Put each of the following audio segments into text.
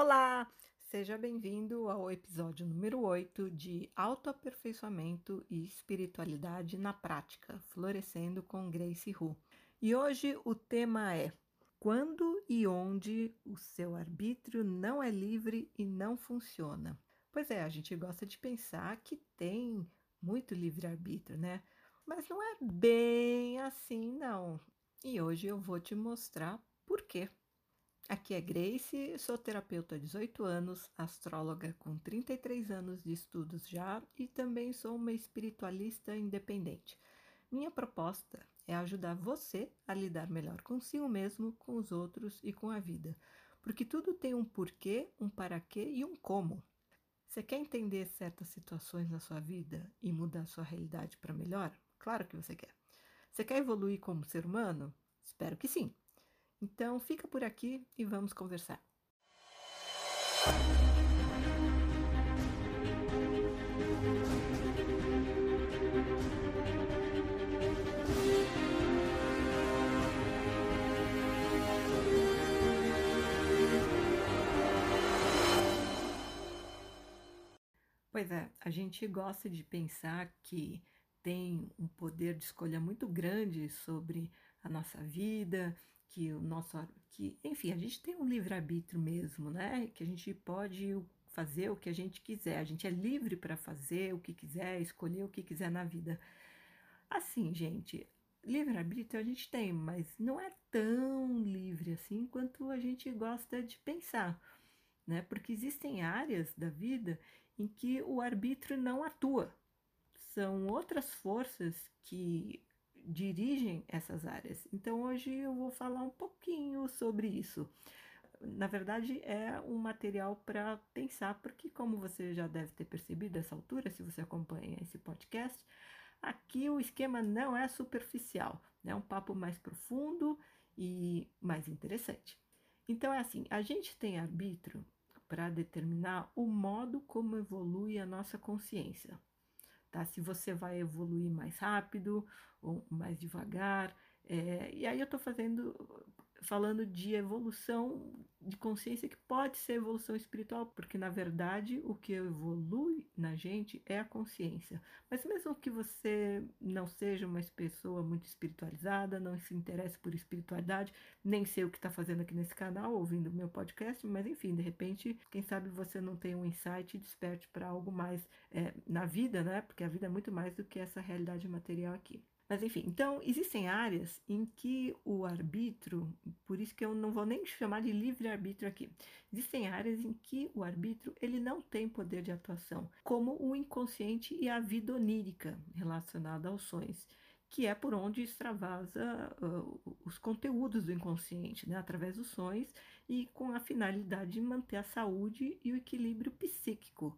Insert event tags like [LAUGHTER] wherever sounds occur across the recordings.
Olá, seja bem-vindo ao episódio número 8 de Autoaperfeiçoamento e Espiritualidade na Prática, Florescendo com Grace Hu. E hoje o tema é Quando e onde o seu arbítrio não é livre e não funciona? Pois é, a gente gosta de pensar que tem muito livre-arbítrio, né? Mas não é bem assim, não. E hoje eu vou te mostrar por quê. Aqui é Grace, sou terapeuta há 18 anos, astróloga com 33 anos de estudos já e também sou uma espiritualista independente. Minha proposta é ajudar você a lidar melhor consigo mesmo, com os outros e com a vida. Porque tudo tem um porquê, um para quê e um como. Você quer entender certas situações na sua vida e mudar sua realidade para melhor? Claro que você quer. Você quer evoluir como ser humano? Espero que sim. Então fica por aqui e vamos conversar. Pois é, a gente gosta de pensar que tem um poder de escolha muito grande sobre a nossa vida, que o nosso que enfim a gente tem um livre arbítrio mesmo né? Que a gente pode fazer o que a gente quiser. A gente é livre para fazer o que quiser escolher o que quiser na vida. Assim gente livre arbítrio a gente tem mas não é tão livre assim quanto a gente gosta de pensar né? Porque existem áreas da vida em que o arbítrio não atua. São outras forças que dirigem essas áreas. Então hoje eu vou falar um pouquinho sobre isso. Na verdade, é um material para pensar, porque, como você já deve ter percebido essa altura, se você acompanha esse podcast, aqui o esquema não é superficial, é um papo mais profundo e mais interessante. Então, é assim: a gente tem arbítrio para determinar o modo como evolui a nossa consciência tá? Se você vai evoluir mais rápido ou mais devagar. É, e aí eu estou fazendo falando de evolução de consciência que pode ser evolução espiritual, porque na verdade o que evolui na gente é a consciência. Mas mesmo que você não seja uma pessoa muito espiritualizada, não se interesse por espiritualidade, nem sei o que está fazendo aqui nesse canal, ouvindo o meu podcast, mas enfim, de repente, quem sabe você não tem um insight e desperte para algo mais é, na vida, né? Porque a vida é muito mais do que essa realidade material aqui. Mas enfim, então existem áreas em que o arbítrio, por isso que eu não vou nem chamar de livre-arbítrio aqui, existem áreas em que o arbítrio ele não tem poder de atuação, como o inconsciente e a vida onírica relacionada aos sonhos que é por onde extravasa uh, os conteúdos do inconsciente, né, através dos sonhos e com a finalidade de manter a saúde e o equilíbrio psíquico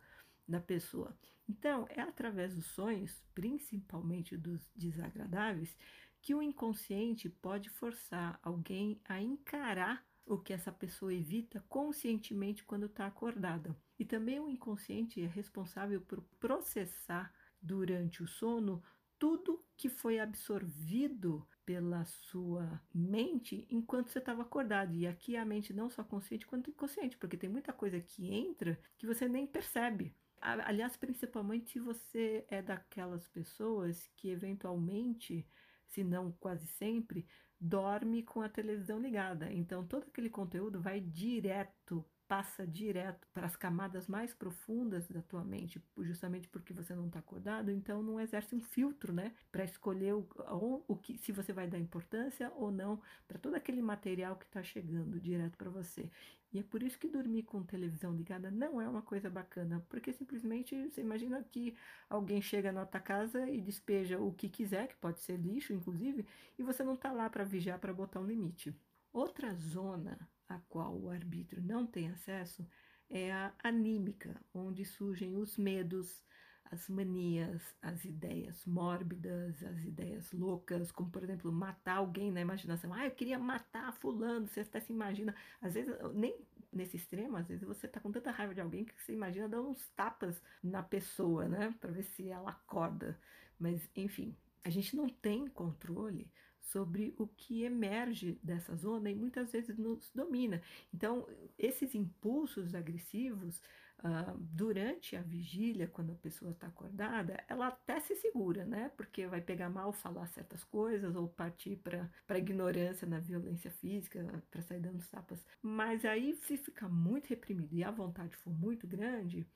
da pessoa. Então, é através dos sonhos, principalmente dos desagradáveis, que o inconsciente pode forçar alguém a encarar o que essa pessoa evita conscientemente quando está acordada. E também o inconsciente é responsável por processar durante o sono tudo que foi absorvido pela sua mente enquanto você estava acordado. E aqui a mente não só consciente quanto inconsciente, porque tem muita coisa que entra que você nem percebe. Aliás, principalmente se você é daquelas pessoas que eventualmente, se não quase sempre, dorme com a televisão ligada. Então, todo aquele conteúdo vai direto passa direto para as camadas mais profundas da tua mente, justamente porque você não está acordado, então não exerce um filtro, né, para escolher o, o, o, que, se você vai dar importância ou não para todo aquele material que está chegando direto para você. E é por isso que dormir com televisão ligada não é uma coisa bacana, porque simplesmente você imagina que alguém chega na tua casa e despeja o que quiser, que pode ser lixo, inclusive, e você não está lá para vigiar, para botar um limite. Outra zona a qual o arbítrio não tem acesso é a anímica, onde surgem os medos, as manias, as ideias mórbidas, as ideias loucas, como por exemplo matar alguém na imaginação. Ah, eu queria matar fulano, você até se imagina, às vezes, nem nesse extremo, às vezes você tá com tanta raiva de alguém que você imagina dando uns tapas na pessoa, né, para ver se ela acorda. Mas enfim, a gente não tem controle sobre o que emerge dessa zona e muitas vezes nos domina. Então, esses impulsos agressivos Uh, durante a vigília, quando a pessoa está acordada, ela até se segura, né? Porque vai pegar mal falar certas coisas ou partir para a ignorância na violência física, para sair dando tapas. Mas aí, se ficar muito reprimido e a vontade for muito grande,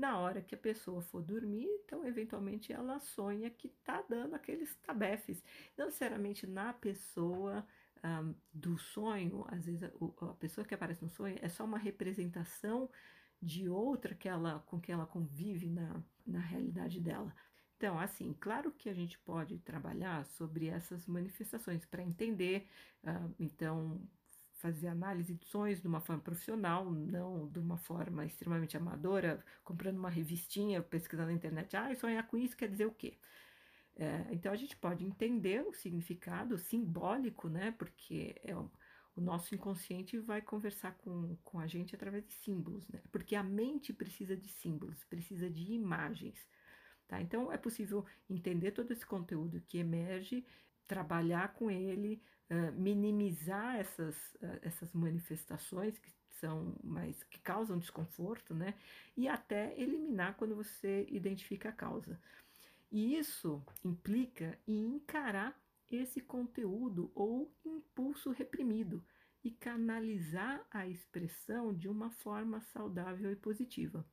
na hora que a pessoa for dormir, então eventualmente ela sonha que está dando aqueles tabefes. Não necessariamente na pessoa um, ah, do sonho, às vezes a, a pessoa que aparece no sonho é só uma representação de outra que ela, com que ela convive na, na realidade dela. Então, assim, claro que a gente pode trabalhar sobre essas manifestações para entender, uh, então, fazer análise de sonhos de uma forma profissional, não de uma forma extremamente amadora, comprando uma revistinha, pesquisando na internet, ah, sonhar com isso quer dizer o quê? É, então a gente pode entender o significado simbólico, né? Porque é, o nosso inconsciente vai conversar com, com a gente através de símbolos, né? Porque a mente precisa de símbolos, precisa de imagens, tá? Então é possível entender todo esse conteúdo que emerge, trabalhar com ele, minimizar essas, uh, essas manifestações que são mais que causam desconforto, né? E até eliminar quando você identifica a causa. E isso implica em encarar esse conteúdo ou impulso reprimido e canalizar a expressão de uma forma saudável e positiva.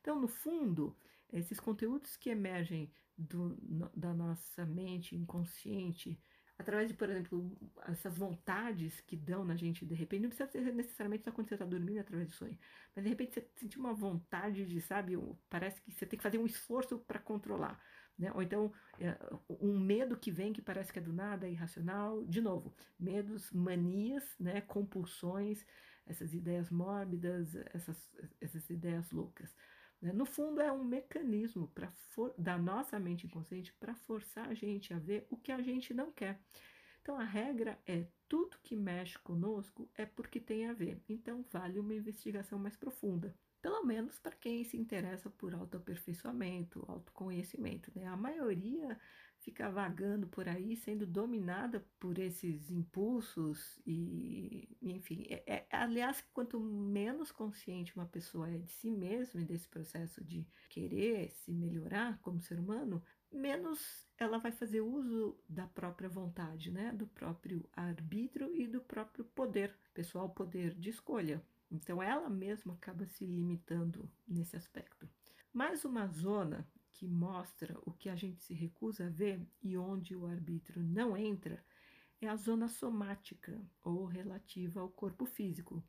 Então, no fundo, esses conteúdos que emergem do, da nossa mente inconsciente, através de, por exemplo, essas vontades que dão na gente de repente, não precisa ser necessariamente só quando você está dormindo através do sonho, mas de repente você sentir uma vontade de, sabe, parece que você tem que fazer um esforço para controlar. Né? Ou então, é, um medo que vem que parece que é do nada, é irracional. De novo, medos, manias, né? compulsões, essas ideias mórbidas, essas, essas ideias loucas. Né? No fundo, é um mecanismo da nossa mente inconsciente para forçar a gente a ver o que a gente não quer. Então, a regra é: tudo que mexe conosco é porque tem a ver. Então, vale uma investigação mais profunda pelo menos para quem se interessa por autoaperfeiçoamento, autoconhecimento. Né? A maioria fica vagando por aí, sendo dominada por esses impulsos e, enfim, é, é, aliás, quanto menos consciente uma pessoa é de si mesma e desse processo de querer se melhorar como ser humano, menos ela vai fazer uso da própria vontade, né? Do próprio arbítrio e do próprio poder pessoal, poder de escolha. Então ela mesma acaba se limitando nesse aspecto. Mais uma zona que mostra o que a gente se recusa a ver e onde o arbítrio não entra é a zona somática ou relativa ao corpo físico.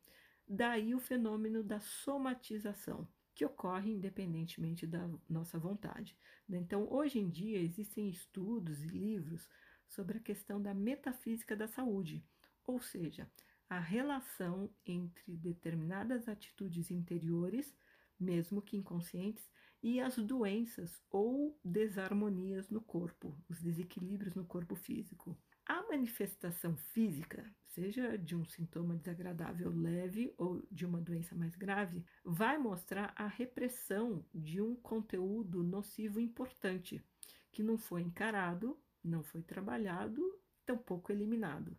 Daí o fenômeno da somatização, que ocorre independentemente da nossa vontade. Então, hoje em dia, existem estudos e livros sobre a questão da metafísica da saúde, ou seja, a relação entre determinadas atitudes interiores, mesmo que inconscientes, e as doenças ou desarmonias no corpo, os desequilíbrios no corpo físico. A manifestação física, seja de um sintoma desagradável leve ou de uma doença mais grave, vai mostrar a repressão de um conteúdo nocivo importante, que não foi encarado, não foi trabalhado, tampouco eliminado.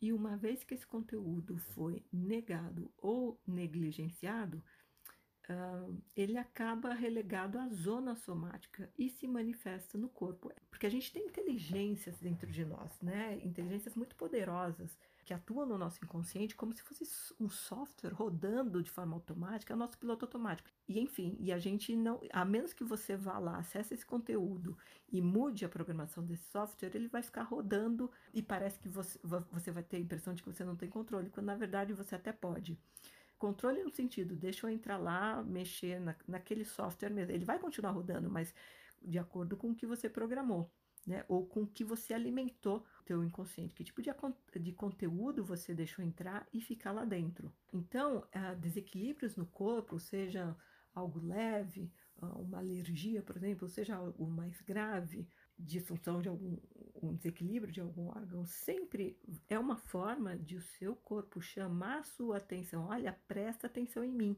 E uma vez que esse conteúdo foi negado ou negligenciado, uh, ele acaba relegado à zona somática e se manifesta no corpo. Porque a gente tem inteligências dentro de nós, né? Inteligências muito poderosas que atuam no nosso inconsciente como se fosse um software rodando de forma automática, é o nosso piloto automático. E enfim, e a gente não, a menos que você vá lá, acesse esse conteúdo e mude a programação desse software, ele vai ficar rodando e parece que você, você vai ter a impressão de que você não tem controle, quando na verdade você até pode. Controle no sentido, deixa eu entrar lá, mexer na, naquele software mesmo. Ele vai continuar rodando, mas de acordo com o que você programou né? Ou com que você alimentou o teu inconsciente, que tipo de, de conteúdo você deixou entrar e ficar lá dentro. Então, uh, desequilíbrios no corpo, seja algo leve, uh, uma alergia, por exemplo, seja algo mais grave, disfunção de algum um desequilíbrio de algum órgão, sempre é uma forma de o seu corpo chamar a sua atenção. Olha, presta atenção em mim.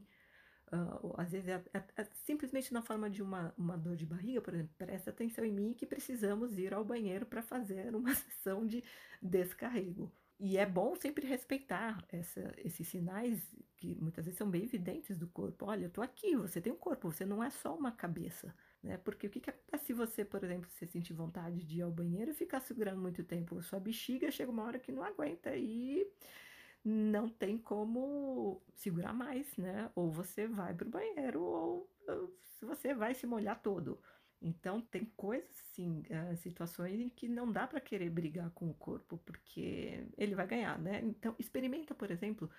uh, às vezes é, é, é, simplesmente na forma de uma, uma dor de barriga, por exemplo, presta atenção em mim que precisamos ir ao banheiro para fazer [LAUGHS] uma sessão de descarrego. E é bom sempre respeitar essa, esses sinais que muitas vezes são bem evidentes do corpo. Olha, eu estou aqui, você tem um corpo, você não é só uma cabeça. Né? Porque o que, que acontece se você, por exemplo, se sentir vontade de ir ao banheiro e ficar segurando muito tempo? Sua bexiga chega uma hora que não aguenta e não tem como segurar mais, né? Ou você vai para o banheiro ou, você vai se molhar todo. Então, tem coisas, sim, uh, situações em que não dá para querer brigar com o corpo, porque ele vai ganhar, né? Então, experimenta, por exemplo,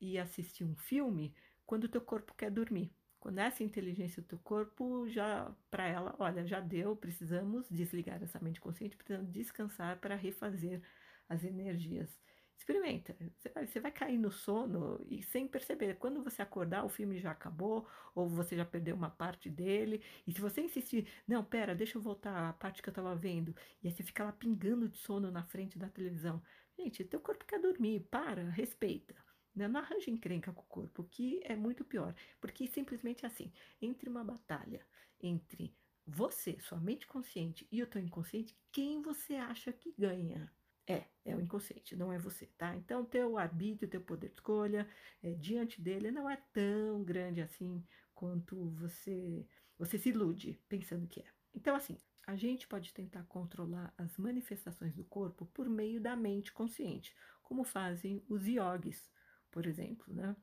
e assistir um filme quando o teu corpo quer dormir. Quando essa inteligência do teu corpo já, para ela, olha, já deu, precisamos desligar essa mente consciente, precisamos descansar para refazer as energias. Experimenta. Você vai, você vai cair no sono e sem perceber. Quando você acordar, o filme já acabou, ou você já perdeu uma parte dele. E se você insistir, não, pera, deixa eu voltar à parte que eu estava vendo. E aí você fica lá pingando de sono na frente da televisão. Gente, teu corpo quer dormir, para, respeita. Não, não arranje encrenca com o corpo, que é muito pior. Porque simplesmente assim, entre uma batalha entre você, sua mente consciente e o teu inconsciente, quem você acha que ganha? É, é o inconsciente, não é você, tá? Então, teu arbítrio, teu poder de escolha é, diante dele não é tão grande assim quanto você, você se ilude pensando que é. Então, assim, a gente pode tentar controlar as manifestações do corpo por meio da mente consciente, como fazem os yogis, por exemplo, né?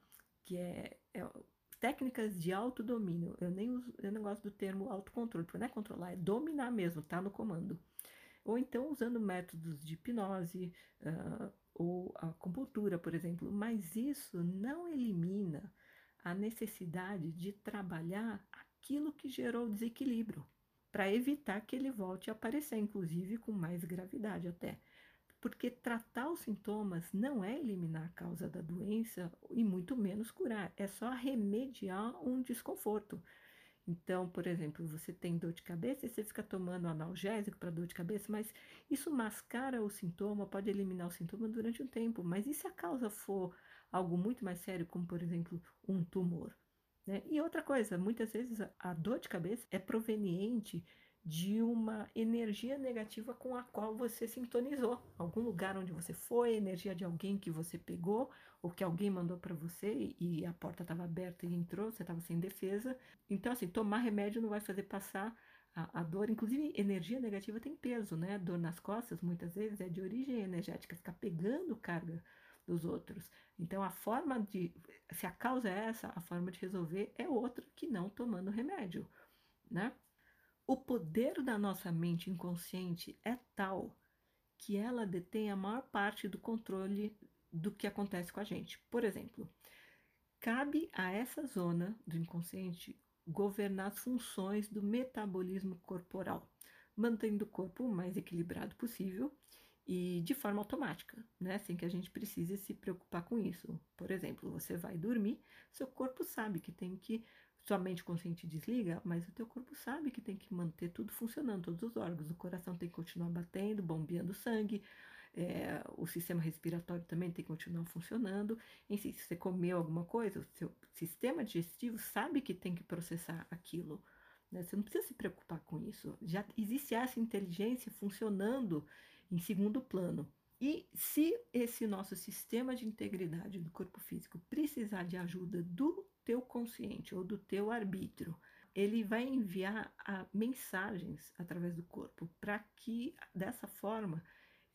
Que é, é técnicas de autodomínio. Eu nem uso, eu não gosto do termo autocontrole, porque não é controlar, é dominar mesmo, tá no comando ou então usando métodos de hipnose uh, ou a por exemplo, mas isso não elimina a necessidade de trabalhar aquilo que gerou o desequilíbrio, para evitar que ele volte a aparecer, inclusive com mais gravidade até. Porque tratar os sintomas não é eliminar a causa da doença e muito menos curar, é só remediar um desconforto. Então, por exemplo, você tem dor de cabeça e você fica tomando analgésico para dor de cabeça, mas isso mascara o sintoma, pode eliminar o sintoma durante um tempo. Mas e se a causa for algo muito mais sério, como por exemplo um tumor? Né? E outra coisa, muitas vezes a dor de cabeça é proveniente de uma energia negativa com a qual você sintonizou. Algum lugar onde você foi, energia de alguém que você pegou, ou que alguém mandou para você e a porta estava aberta e entrou, você estava sem defesa. Então, assim, tomar remédio não vai fazer passar a, a, dor. Inclusive, energia negativa tem peso, né? Dor nas costas, muitas vezes, é de origem energética, ficar pegando carga dos outros. Então, a forma de. Se a causa é essa, a forma de resolver é outra que não tomando remédio, né? O poder da nossa mente inconsciente é tal que ela detém a maior parte do controle do que acontece com a gente. Por exemplo, cabe a essa zona do inconsciente governar as funções do metabolismo corporal, mantendo o corpo o mais equilibrado possível e de forma automática, né? Sem que a gente precise se preocupar com isso. Por exemplo, você vai dormir, seu corpo sabe que tem que sua mente consciente desliga, mas o teu corpo sabe que tem que manter tudo funcionando, todos os órgãos. O coração tem que continuar batendo, bombeando sangue, é, o sistema respiratório também tem que continuar funcionando. Enfim, se você comeu alguma coisa, o seu sistema digestivo sabe que tem que processar aquilo. Né? Você não precisa se preocupar com isso. Já existe essa inteligência funcionando em segundo plano. E se esse nosso sistema de integridade do corpo físico precisar de ajuda do teu consciente ou do teu arbítrio, ele vai enviar a, mensagens através do corpo para que dessa forma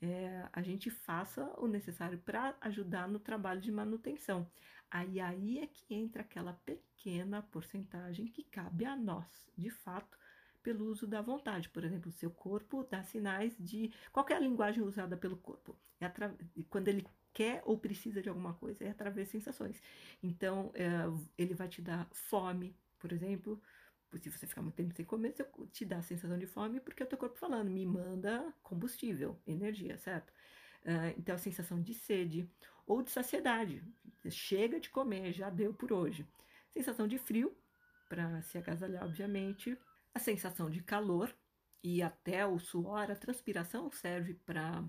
é, a gente faça o necessário para ajudar no trabalho de manutenção. Aí, aí é que entra aquela pequena porcentagem que cabe a nós, de fato, pelo uso da vontade. Por exemplo, o seu corpo dá sinais de. Qual é a linguagem usada pelo corpo? É atra... Quando ele quer ou precisa de alguma coisa, é através de sensações. Então, é, ele vai te dar fome, por exemplo. Se você ficar muito tempo sem comer, te dá a sensação de fome porque é o teu corpo falando, me manda combustível, energia, certo? Uh, então, a sensação de sede ou de saciedade. Chega de comer, já deu por hoje. Sensação de frio, para se agasalhar, obviamente. A sensação de calor e até o suor, a transpiração serve para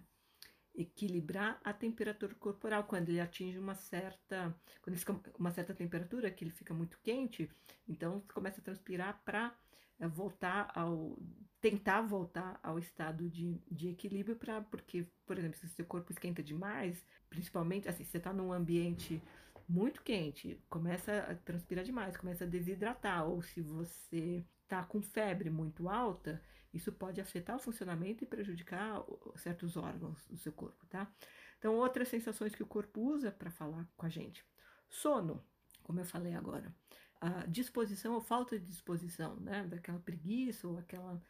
equilibrar a temperatura corporal. Quando ele atinge uma certa, quando ele uma certa temperatura que ele fica muito quente, então começa a transpirar para é, voltar ao tentar voltar ao estado de, de equilíbrio para porque, por exemplo, se o seu corpo esquenta demais, principalmente assim, se você está num ambiente muito quente, começa a transpirar demais, começa a desidratar, ou se você está com febre muito alta, isso pode afetar o funcionamento e prejudicar certos órgãos do seu corpo, tá? Então, outras sensações que o corpo usa para falar com a gente. Sono, como eu falei agora. A disposição ou falta de disposição, né? Daquela preguiça ou aquela.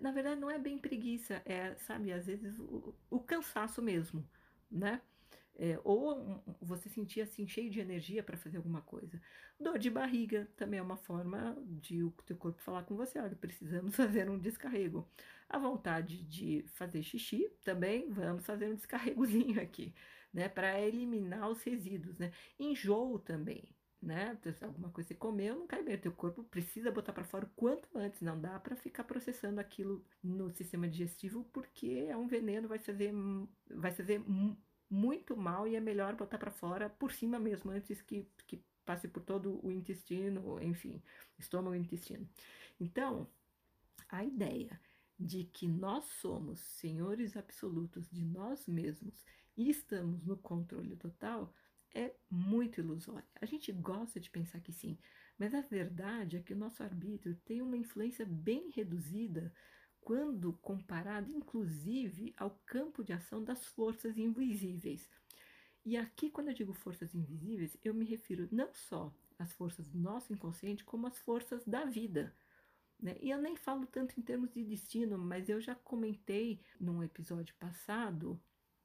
Na verdade, não é bem preguiça, é, sabe, às vezes o, o cansaço mesmo, né? É, ou você sentir assim cheio de energia para fazer alguma coisa. Dor de barriga também é uma forma de o teu corpo falar com você, olha, precisamos [LAUGHS] fazer um descarrego. A vontade de fazer xixi também, vamos fazer um descarregozinho aqui, né, para eliminar os resíduos, né? Enjoo também, né? Se alguma coisa você comeu, não cai bem, o teu corpo precisa botar para fora o quanto antes, não dá para ficar processando aquilo no sistema digestivo, porque é um veneno, vai fazer vai fazer muito mal e é melhor botar para fora por cima mesmo, antes que, que passe por todo o intestino, enfim, estômago e intestino. Então, a ideia de que nós somos senhores absolutos de nós mesmos e estamos no controle total é muito ilusória. A gente gosta de pensar que sim, mas a verdade é que o nosso arbítrio tem uma influência bem reduzida quando comparado inclusive ao campo de ação das forças invisíveis. E aqui, quando eu digo forças invisíveis, eu me refiro não só às forças do nosso inconsciente, como às forças da vida. Né? E eu nem falo tanto em termos de destino, mas eu já comentei num episódio passado,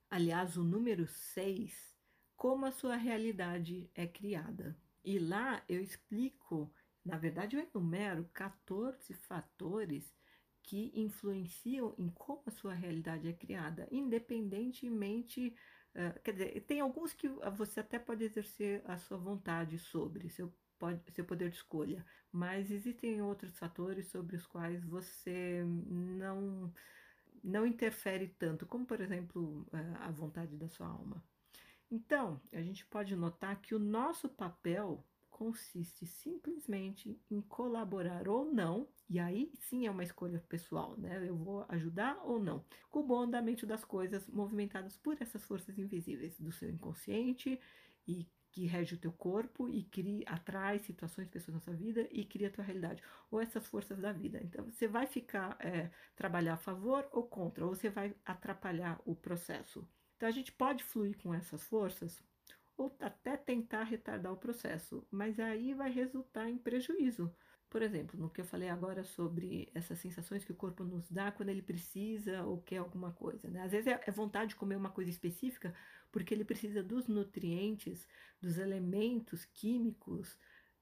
aliás, o número 6, como a sua realidade é criada. E lá eu explico, na verdade, eu enumero 14 fatores que influenciam em como a sua realidade é criada, independentemente. Uh, quer dizer, tem alguns que você até pode exercer a sua vontade sobre, seu, pode, seu poder de escolha, mas existem outros fatores sobre os quais você não, não interfere tanto, como por exemplo uh, a vontade da sua alma. Então, a gente pode notar que o nosso papel consiste simplesmente em colaborar ou não, e aí sim é uma escolha pessoal, né? Eu vou ajudar ou não, com o bom andamento das coisas movimentadas por essas forças invisíveis do seu inconsciente e que rege o teu corpo e cria, atrai situações, pessoas na sua vida e cria a tua realidade, ou essas forças da vida. Então, você vai ficar, é, trabalhar a favor ou contra, ou você vai atrapalhar o processo. Então, a gente pode fluir com essas forças ou até tentar retardar o processo, mas aí vai resultar em prejuízo. Por exemplo, no que eu falei agora sobre essas sensações que o corpo nos dá quando ele precisa ou quer alguma coisa. Né? Às vezes é, é vontade de comer uma coisa específica porque ele precisa dos nutrientes, dos elementos químicos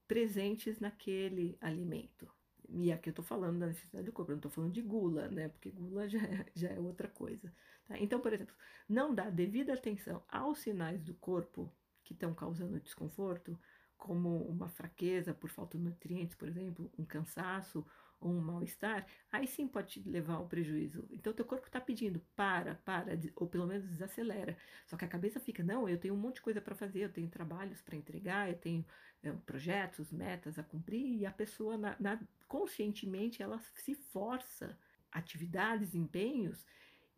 presentes naquele alimento. E aqui eu estou falando da necessidade do corpo, eu não estou falando de gula, né? Porque gula já é, já é outra coisa. Tá? Então, por exemplo, não dar devida atenção aos sinais do corpo que estão causando desconforto, como uma fraqueza por falta de nutrientes, por exemplo, um cansaço ou um mal-estar, aí sim pode te levar ao prejuízo. Então, teu corpo está pedindo, para, para, ou pelo menos desacelera. Só que a cabeça fica, não, eu tenho um monte de coisa para fazer, eu tenho trabalhos para entregar, eu tenho é, projetos, metas a cumprir, e a pessoa, na, na, conscientemente, ela se força atividades, empenhos,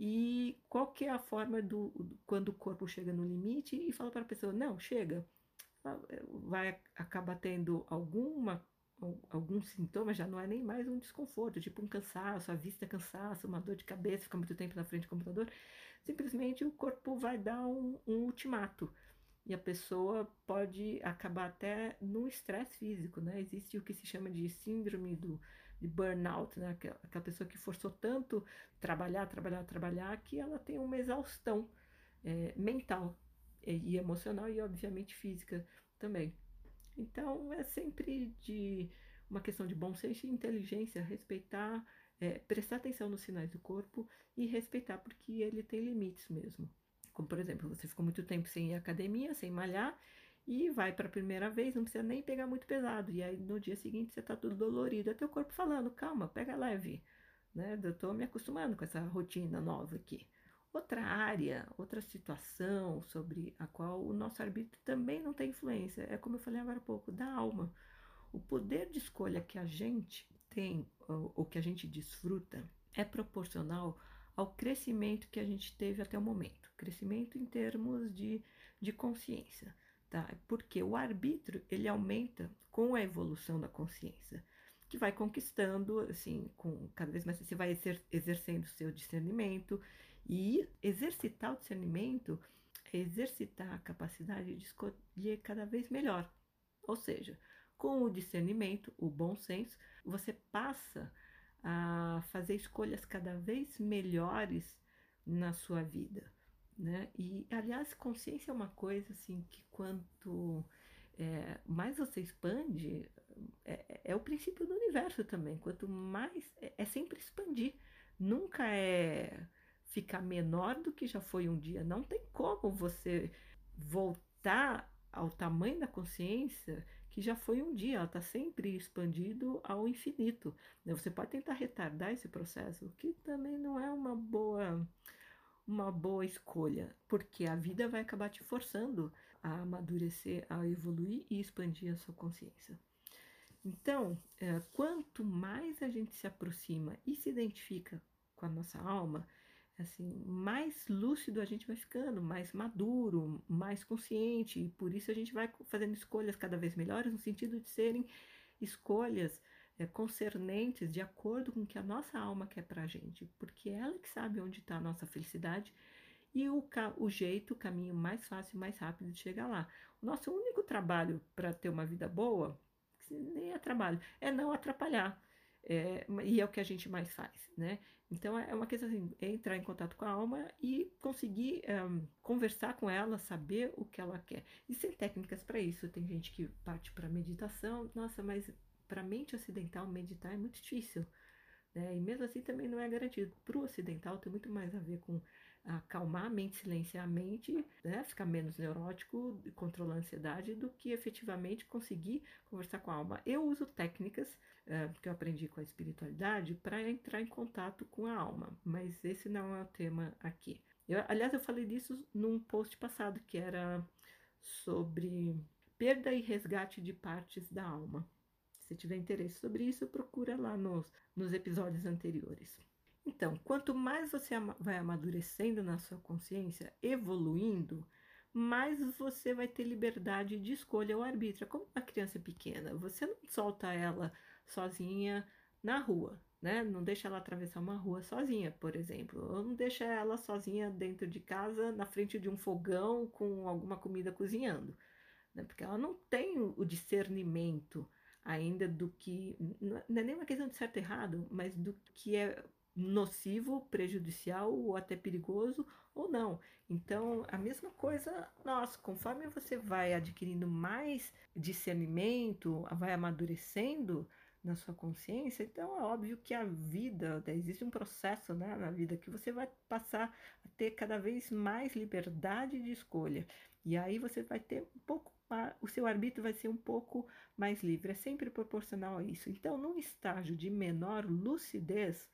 e qual que é a forma do quando o corpo chega no limite e fala para a pessoa, não, chega, vai acabar tendo alguma algum sintoma, já não é nem mais um desconforto, tipo um cansaço, a vista é cansaço, uma dor de cabeça, ficar muito tempo na frente do computador, simplesmente o corpo vai dar um, um ultimato. E a pessoa pode acabar até no estresse físico, né? Existe o que se chama de síndrome do, de burnout, né? Aquela, aquela pessoa que forçou tanto trabalhar, trabalhar, trabalhar, que ela tem uma exaustão é, mental e, emocional e, obviamente, física também. Então, é sempre de uma questão de bom senso e inteligência, respeitar, é, prestar atenção nos sinais do corpo e respeitar, porque ele tem limites mesmo. Como, por exemplo, você ficou muito tempo sem ir à academia, sem malhar, e vai para a primeira vez, não precisa nem pegar muito pesado. E aí no dia seguinte você está tudo dolorido. É teu corpo falando, calma, pega leve. Né? Eu estou me acostumando com essa rotina nova aqui. outra área, outra situação sobre a qual o nosso arbítrio também não tem influência. É como eu falei agora há pouco, da alma. O poder de escolha que a gente tem, ou, que a gente desfruta, é proporcional ao crescimento que a gente teve até o momento. Crescimento em termos de, de consciência. Tá? Porque o arbítrio ele aumenta com a evolução da consciência, que vai conquistando, assim, com cada vez mais você vai exer, exercendo o seu discernimento e exercitar o discernimento é exercitar a capacidade de escolher cada vez melhor. Ou seja, com o discernimento, o bom senso, você passa a fazer escolhas cada vez melhores na sua vida, né? E aliás, consciência é uma coisa assim que quanto é, mais você expande, é, é, o princípio do universo também. Quanto mais é, é sempre expandir, nunca é ficar menor do que já foi um dia. Não tem como você voltar ao tamanho da consciência que já foi um dia, ela está sempre expandido ao infinito. Né? Você pode tentar retardar esse processo, o que também não é uma boa uma boa escolha, porque a vida vai acabar te forçando a amadurecer, a evoluir e expandir a sua consciência. Então, é, quanto mais a gente se aproxima e se identifica com a nossa alma, assim, mais lúcido a gente vai ficando, mais maduro, mais consciente, e por isso a gente vai fazendo escolhas cada vez melhores, no sentido de serem escolhas é, concernentes de acordo com o que a nossa alma quer para a gente, porque é ela que sabe onde está a nossa felicidade e o, o jeito, o caminho mais fácil, mais rápido de chegar lá. O nosso único trabalho para ter uma vida boa, nem é trabalho, é não atrapalhar. É, e é o que a gente mais faz, né? Então é uma questão assim, é entrar em contato com a alma e conseguir um, conversar com ela, saber o que ela quer. E tem técnicas para isso. Tem gente que parte para meditação, nossa, mas para a mente ocidental meditar é muito difícil. Né? E mesmo assim também não é garantido. Para o ocidental tem muito mais a ver com acalmar a mente, silenciar a mente, né? ficar menos neurótico, controlar a ansiedade, do que efetivamente conseguir conversar com a alma. Eu uso técnicas uh, que eu aprendi com a espiritualidade para entrar em contato com a alma, mas esse não é o tema aqui. Eu, aliás, eu falei disso num post passado que era sobre perda e resgate de partes da alma. Se tiver interesse sobre isso, procura lá nos, nos episódios anteriores. Então, quanto mais você vai amadurecendo na sua consciência, evoluindo, mais você vai ter liberdade de escolha ou arbítrio. Como uma criança pequena, você não solta ela sozinha na rua, né? Não deixa ela atravessar uma rua sozinha, por exemplo. Ou não deixa ela sozinha dentro de casa, na frente de um fogão com alguma comida cozinhando, né? Porque ela não tem o discernimento ainda do que não é nem uma questão de certo e errado, mas do que é nocivo, prejudicial ou até perigoso ou não. Então, a mesma coisa, nós, conforme você vai adquirindo mais discernimento, vai amadurecendo na sua consciência, então é óbvio que a vida, né, existe um processo né, na vida que você vai passar a ter cada vez mais liberdade de escolha. E aí você vai ter um pouco o seu arbítrio vai ser um pouco mais livre, é sempre proporcional a isso. Então, num estágio de menor lucidez,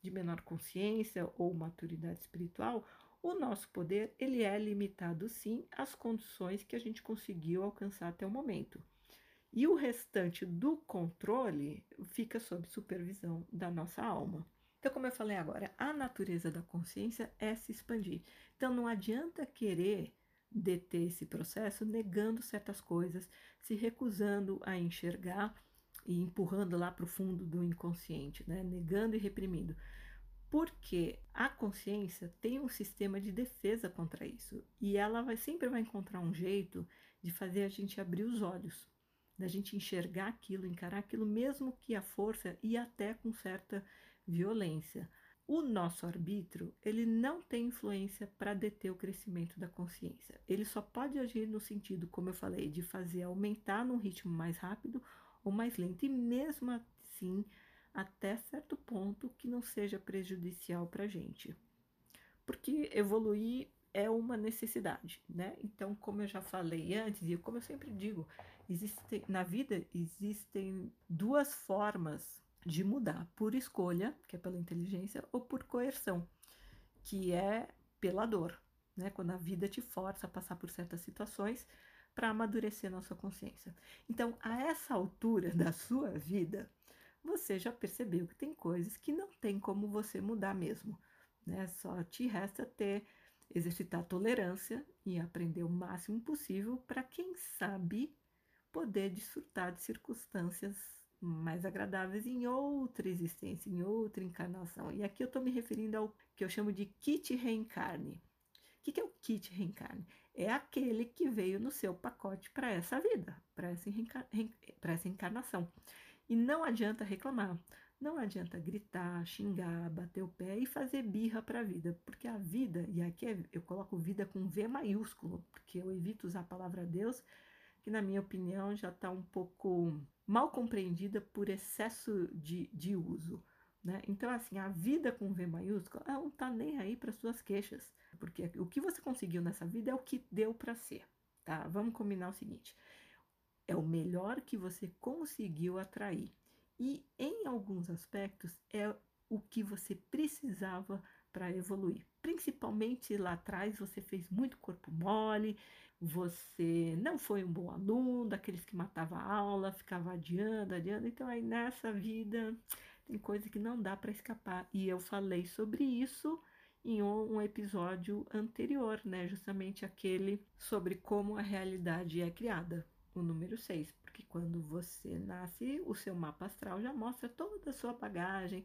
de menor consciência ou maturidade espiritual, o nosso poder ele é limitado sim às condições que a gente conseguiu alcançar até o momento. E o restante do controle fica sob supervisão da nossa alma. Então, como eu falei agora, a natureza da consciência é se expandir. Então, não adianta querer deter esse processo negando certas coisas, se recusando a enxergar e empurrando lá para o fundo do inconsciente, né? negando e reprimindo. Porque a consciência tem um sistema de defesa contra isso e ela vai sempre vai encontrar um jeito de fazer a gente abrir os olhos, da gente enxergar aquilo, encarar aquilo, mesmo que a força e até com certa violência. O nosso arbítrio, ele não tem influência para deter o crescimento da consciência. Ele só pode agir no sentido, como eu falei, de fazer aumentar num ritmo mais rápido ou mais lento. E mesmo assim, até certo ponto que não seja prejudicial para a gente. Porque evoluir é uma necessidade, né? Então, como eu já falei antes, e como eu sempre digo, existe, na vida existem duas formas de mudar, por escolha, que é pela inteligência, ou por coerção, que é pela dor, né? Quando a vida te força a passar por certas situações para amadurecer na sua consciência. Então, a essa altura da sua vida, você já percebeu que tem coisas que não tem como você mudar mesmo, né? Só te resta ter exercitar tolerância e aprender o máximo possível para quem sabe poder desfrutar de circunstâncias mais agradáveis em outra existência, em outra encarnação. E aqui eu estou me referindo ao que eu chamo de kit reencarne. O que, que é o kit reencarne? É aquele que veio no seu pacote para essa vida, para essa, essa encarnação. E não adianta reclamar, não adianta gritar, xingar, bater o pé e fazer birra para a vida, porque a vida, e aqui é, eu coloco vida com V maiúsculo, porque eu evito usar a palavra Deus, que na minha opinião já está um pouco mal compreendida por excesso de, de uso. Né? Então, assim, a vida com V maiúsculo ela não está nem aí para suas queixas, porque o que você conseguiu nessa vida é o que deu para ser. Tá? Vamos combinar o seguinte: é o melhor que você conseguiu atrair e, em alguns aspectos, é o que você precisava para evoluir. Principalmente lá atrás, você fez muito corpo mole, você não foi um bom aluno, daqueles que matava a aula, ficava adiando, adiando. Então, aí nessa vida tem coisa que não dá para escapar. E eu falei sobre isso em um, episódio anterior, né? Justamente aquele sobre como a realidade é criada, o número 6 porque quando você nasce, o seu mapa astral já mostra toda a sua bagagem,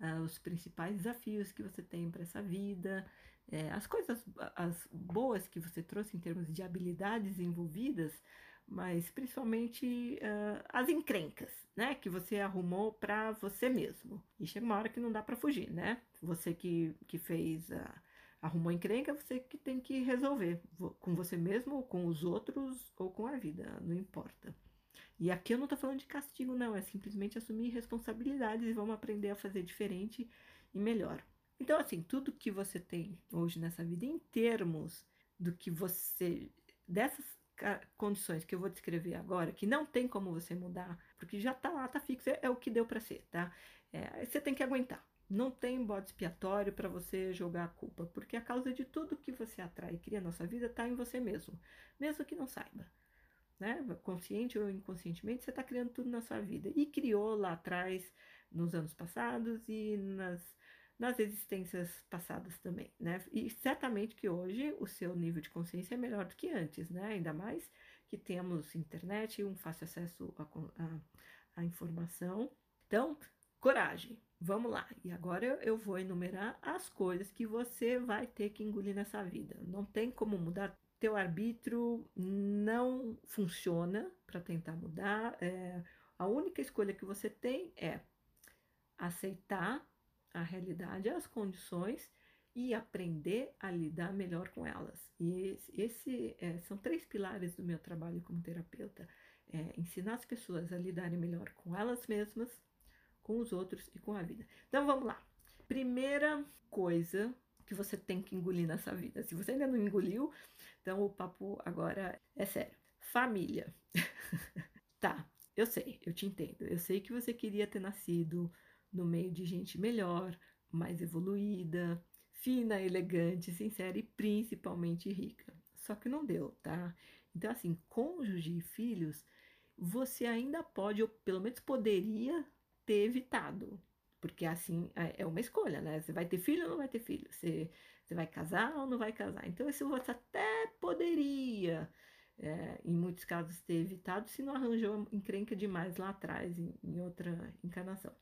uh, os principais desafios que você tem para essa vida, é, as coisas as boas que você trouxe em termos de habilidades envolvidas, mas principalmente uh, as encrencas, né, que você arrumou para você mesmo. E chega uma hora que não dá para fugir, né? Você que, que fez a arrumou encrenca, você que tem que resolver com você mesmo, ou com os outros, ou com a vida, não importa. E aqui eu não estou falando de castigo, não, é simplesmente assumir responsabilidades e vamos aprender a fazer diferente e melhor. Então, assim, tudo que você tem hoje nessa vida, em termos do que você. dessas condições que eu vou descrever agora, que não tem como você mudar, porque já tá lá, tá fixo, é, é o que deu para ser, tá? É, você tem que aguentar. Não tem bode expiatório para você jogar a culpa, porque a causa de tudo que você atrai e cria na sua vida está em você mesmo, mesmo que não saiba né? Consciente ou inconscientemente, você está criando tudo na sua vida. E criou lá atrás, nos anos passados e nas, nas existências passadas também, né? E certamente que hoje o seu nível de consciência é melhor do que antes, né? Ainda mais que temos internet e um fácil acesso à informação. Então, coragem, vamos lá. E agora eu, eu vou enumerar as coisas que você vai ter que engolir nessa vida. Não tem como mudar teu arbítrio não funciona para tentar mudar. É, a única escolha que você tem é aceitar a realidade, as condições e aprender a lidar melhor com elas. E esse, esse é, são três pilares do meu trabalho como terapeuta: é, ensinar as pessoas a lidarem melhor com elas mesmas, com os outros e com a vida. Então vamos lá. Primeira coisa que você tem que engolir nessa vida. Se você ainda não engoliu, então o papo agora é sério. Família. [LAUGHS] tá, eu sei, eu te entendo. Eu sei que você queria ter nascido no meio de gente melhor, mais evoluída, fina, elegante, sincera e principalmente rica. Só que não deu, tá? Então, assim, cônjuge e filhos, você ainda pode, ou pelo menos poderia ter evitado. Porque assim é, é uma escolha, né? Você vai ter filho ou não vai ter filho? Você você vai casar ou não vai casar? Então, isso você até poderia, é, em muitos casos, ter evitado se não arranjou encrenca demais lá atrás, em, em outra encarnação.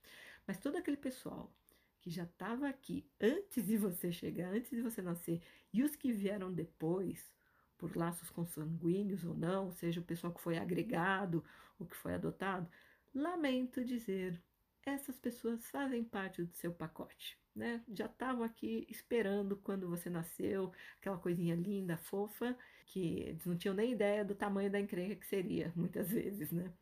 Mas todo aquele pessoal que já estava aqui antes de você chegar, antes de você nascer, e os que vieram depois, por laços consanguíneos ou não, seja o pessoal que foi agregado ou que foi adotado, lamento dizer, essas pessoas fazem parte do seu pacote né? Já estavam aqui esperando quando você nasceu, aquela coisinha linda, fofa, que eles não tinham nem ideia do tamanho da encrenca que seria, [LAUGHS] muitas vezes, né?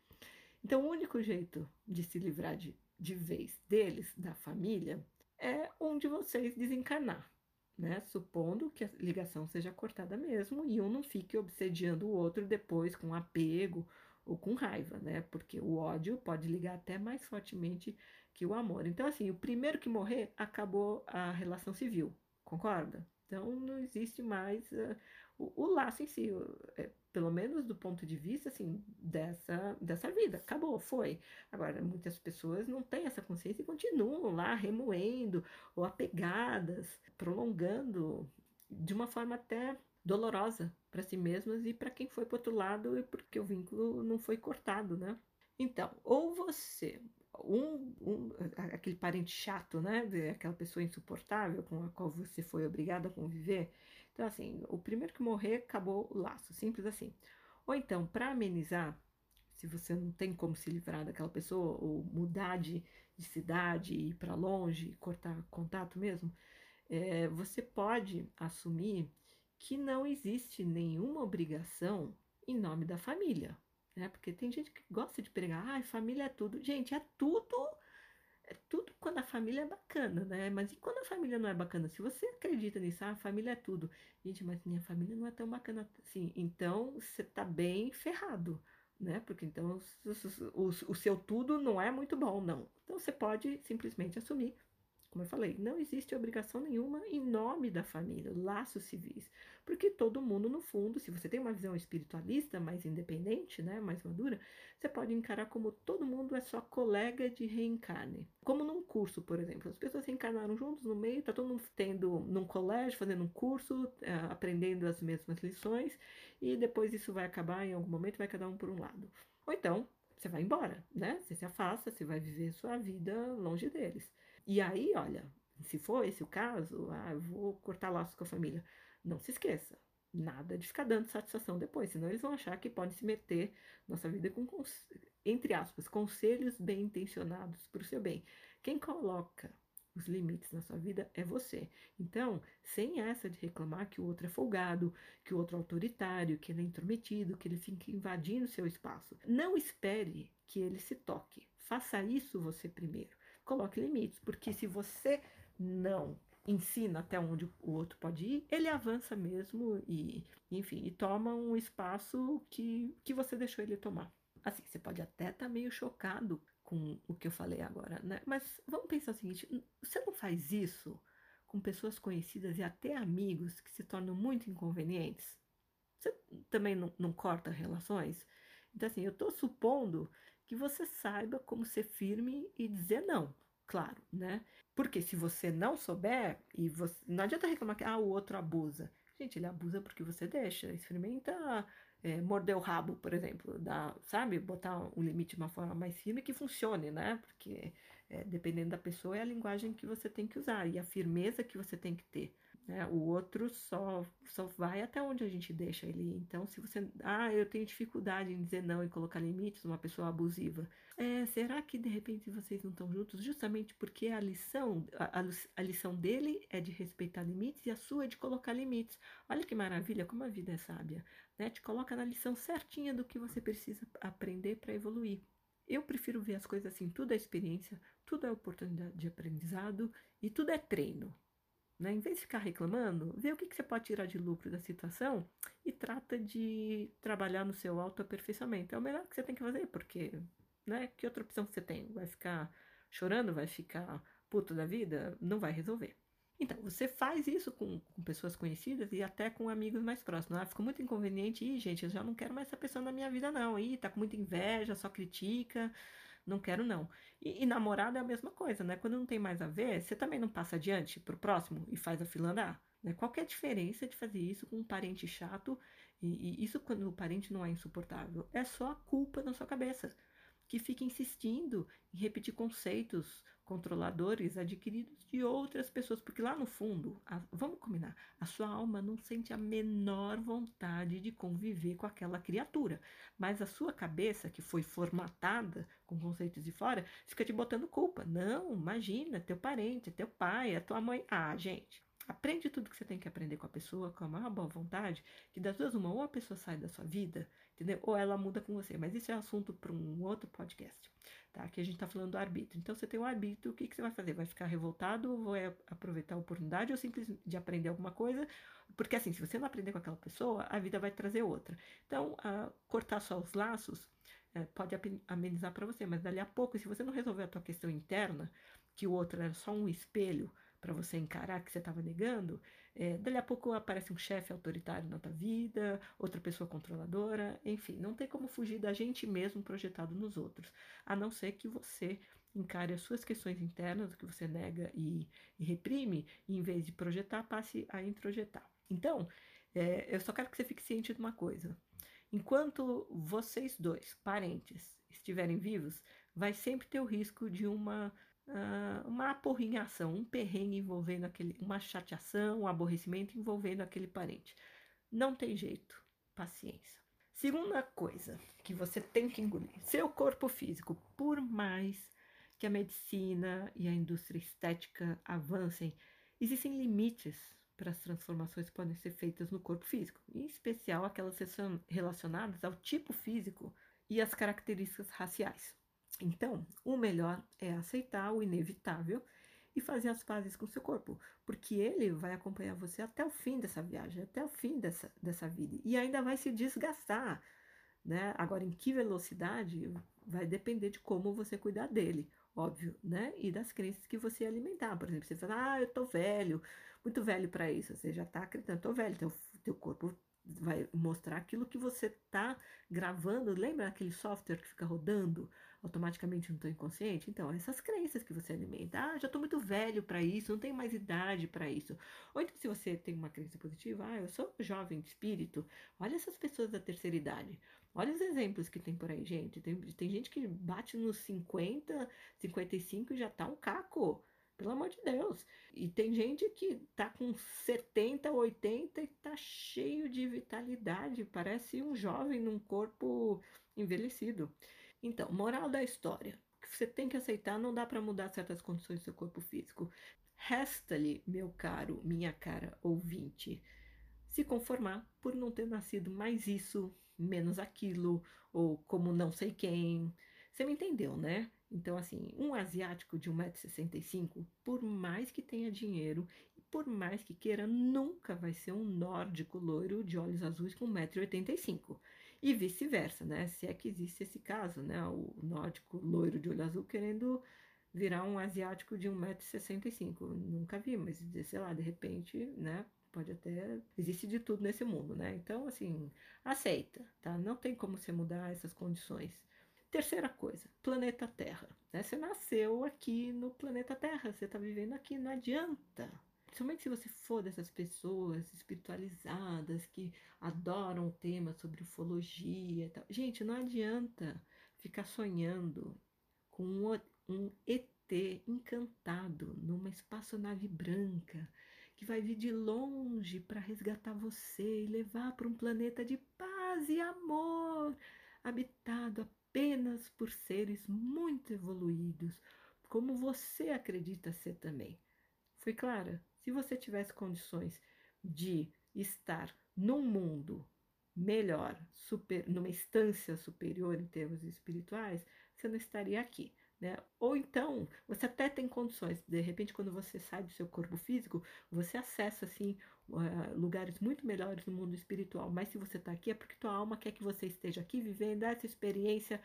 Então, o único jeito de se livrar de, de vez deles, da família, é um de vocês desencarnar, né? Supondo que a ligação seja cortada mesmo e um não fique obsediando o outro depois com apego ou com raiva, né? Porque o ódio pode ligar até mais fortemente que o amor. Então, assim, o primeiro que morrer acabou a relação civil, concorda? Então não existe mais uh, o, o, laço em si, é, pelo menos do ponto de vista assim dessa dessa vida. Acabou, foi. Agora muitas pessoas não têm essa consciência e continuam lá remoendo ou apegadas, prolongando de uma forma até dolorosa para si mesmas e para quem foi para outro lado e porque o vínculo não foi cortado, né? Então, ou você, um, um, aquele parente chato, né? Aquela pessoa insuportável com a qual você foi obrigado a conviver. Então, assim, o primeiro que morrer acabou o laço, simples assim. Ou então, para amenizar, se você não tem como se livrar daquela pessoa, ou mudar de, de cidade, ir para longe, cortar contato mesmo, é, você pode assumir que não existe nenhuma obrigação em nome da família, né? Porque tem gente que gosta de pregar, ah, família é tudo. Gente, é tudo, é tudo quando a família é bacana, né? Mas e quando a família não é bacana? Se você acredita nisso, ah, a família é tudo. Gente, mas minha família não é tão bacana assim. Então, você tá bem ferrado, né? Porque então o, o, o seu tudo não é muito bom, não. Então, você pode simplesmente assumir como eu falei, não existe obrigação nenhuma em nome da família, laços civis. Porque todo mundo, no fundo, se você tem uma visão espiritualista mais independente, né, mais madura, você pode encarar como todo mundo é só colega de reencarne. Como num curso, por exemplo. As pessoas reencarnaram juntos no meio, tá todo mundo tendo num colégio, fazendo um curso, é, aprendendo as mesmas lições, e depois isso vai acabar em algum momento, vai cada um por um lado. Ou então, você vai embora, né? Você se afasta, você vai viver sua vida longe deles. E aí, olha, se for esse o caso, ah, eu vou cortar laços com a família. Não se esqueça, nada de ficar dando satisfação depois, senão eles vão achar que podem se meter nossa vida com, entre aspas, conselhos bem intencionados para o seu bem. Quem coloca os limites na sua vida é você. Então, sem essa de reclamar que o outro é folgado, que o outro é autoritário, que ele é intrometido, que ele fica invadindo o seu espaço. Não espere que ele se toque. Faça isso você primeiro coloque limites, porque se você não ensina até onde o outro pode ir, ele avança mesmo e, enfim, e toma um espaço que, que você deixou ele tomar. Assim, você pode até estar tá meio chocado com o que eu falei agora, né? Mas vamos pensar o seguinte: você não faz isso com pessoas conhecidas e até amigos que se tornam muito inconvenientes? Você também não, não corta relações? Então, assim, eu estou supondo que você saiba como ser firme e dizer não, claro, né? Porque se você não souber, e você, não adianta reclamar que ah, o outro abusa. Gente, ele abusa porque você deixa. Experimenta é, morder o rabo, por exemplo, dá, sabe? Botar um limite de uma forma mais firme que funcione, né? Porque é, dependendo da pessoa é a linguagem que você tem que usar e a firmeza que você tem que ter. Né? O outro só, só vai até onde a gente deixa ele. Então, se você. Ah, eu tenho dificuldade em dizer não e colocar limites uma pessoa abusiva. É, será que de repente vocês não estão juntos? Justamente porque a lição, a, a lição dele é de respeitar limites e a sua é de colocar limites. Olha que maravilha, como a vida é sábia. Né? Te coloca na lição certinha do que você precisa aprender para evoluir. Eu prefiro ver as coisas assim: tudo é experiência, tudo é oportunidade de aprendizado e tudo é treino. Né? Em vez de ficar reclamando, vê o que, que você pode tirar de lucro da situação e trata de trabalhar no seu autoaperfeiçoamento. É o melhor que você tem que fazer, porque, né? Que outra opção você tem? Vai ficar chorando? Vai ficar puto da vida? Não vai resolver. Então, você faz isso com, com, pessoas conhecidas e até com amigos mais próximos. Ah, ficou muito inconveniente. Ih, gente, eu já não quero mais essa pessoa na minha vida, não. Ih, tá com muita inveja, só critica não quero não. E, e namorado é a mesma coisa, né? Quando não tem mais a ver, você também não passa adiante pro próximo e faz a fila andar. Né? Qual é a diferença de fazer isso com um parente chato? E, e isso quando o parente não é insuportável? É só a culpa na sua cabeça que fica insistindo em repetir conceitos controladores adquiridos de outras pessoas, porque lá no fundo, a, vamos combinar, a sua alma não sente a menor vontade de conviver com aquela criatura, mas a sua cabeça, que foi formatada com conceitos de fora, fica te botando culpa. Não, imagina, teu parente, teu pai, é tua mãe. Ah, gente, aprende tudo que você tem que aprender com a pessoa, com a maior boa vontade, que das duas uma, ou a pessoa sai da sua vida, entendeu? Ou ela muda com você. Mas isso é assunto para um outro podcast, tá? Aqui a gente está falando do arbítrio. Então, você tem um arbítrio, o que, que você vai fazer? Vai ficar revoltado ou vai aproveitar a oportunidade ou simplesmente de aprender alguma coisa? Porque assim, se você não aprender com aquela pessoa, a vida vai trazer outra. Então, cortar só os laços é, pode amenizar para você, mas dali a pouco, se você não resolver a tua questão interna, que o outro era só um espelho para você encarar que você estava negando, é, dali a pouco aparece um chefe autoritário na tua vida, outra pessoa controladora, enfim, não tem como fugir da gente mesmo projetado nos outros, a não ser que você encare as suas questões internas, o que você nega e, e reprime, e em vez de projetar, passe a introjetar. Então, é, eu só quero que você fique ciente de uma coisa. Enquanto vocês dois, parentes, estiverem vivos, vai sempre ter o risco de uma uh, uma aporrinhação, um perrengue envolvendo aquele, uma chateação, um aborrecimento envolvendo aquele parente. Não tem jeito, paciência. Segunda coisa que você tem que engolir: seu corpo físico, por mais que a medicina e a indústria estética avancem, existem limites para as transformações que podem ser feitas no corpo físico, em especial aquelas relacionadas ao tipo físico e às características raciais. Então, o melhor é aceitar o inevitável e fazer as pazes com seu corpo, porque ele vai acompanhar você até o fim dessa viagem, até o fim dessa, dessa vida, e ainda vai se desgastar. Né? Agora, em que velocidade vai depender de como você cuidar dele, óbvio, né? E das crenças que você alimentar. Por exemplo, você fala, ah, eu tô velho, muito velho para isso. Você já tá acreditando, tô velho, teu, teu corpo vai mostrar aquilo que você tá gravando. Lembra aquele software que fica rodando? Automaticamente no teu inconsciente? Então, essas crenças que você alimenta. Ah, já estou muito velho para isso, não tenho mais idade para isso. Ou então, se você tem uma crença positiva, ah, eu sou jovem de espírito, olha essas pessoas da terceira idade. Olha os exemplos que tem por aí, gente. Tem, tem gente que bate nos 50, 55 e já tá um caco. Pelo amor de Deus. E tem gente que tá com 70, 80 e tá cheio de vitalidade. Parece um jovem num corpo envelhecido. Então, moral da história. Você tem que aceitar, não dá para mudar certas condições do seu corpo físico. Resta-lhe, meu caro, minha cara ouvinte, se conformar por não ter nascido mais isso, menos aquilo, ou como não sei quem. Você me entendeu, né? Então, assim, um asiático de 1,65m, por mais que tenha dinheiro por mais que queira, nunca vai ser um nórdico loiro de olhos azuis com 1,85m e vice-versa, né? Se é que existe esse caso, né? O nórdico loiro de olho azul querendo virar um asiático de 1,65m. Nunca vi, mas sei lá, de repente, né? Pode até. Existe de tudo nesse mundo, né? Então, assim, aceita, tá? Não tem como você mudar essas condições. Terceira coisa, planeta Terra. Né? Você nasceu aqui no planeta Terra, você está vivendo aqui, não adianta, Principalmente se você for dessas pessoas espiritualizadas que adoram o tema sobre ufologia e tal. Gente, não adianta ficar sonhando com um, um ET encantado numa espaçonave branca que vai vir de longe para resgatar você e levar para um planeta de paz e amor, habitado apenas por seres muito evoluídos, como você acredita ser também. Foi clara? Se você tivesse condições de estar num mundo melhor, super, numa instância superior em termos espirituais, você não estaria aqui. Né? Ou então, você até tem condições, de repente, quando você sai do seu corpo físico, você acessa assim lugares muito melhores no mundo espiritual. Mas se você está aqui, é porque tua alma quer que você esteja aqui vivendo essa experiência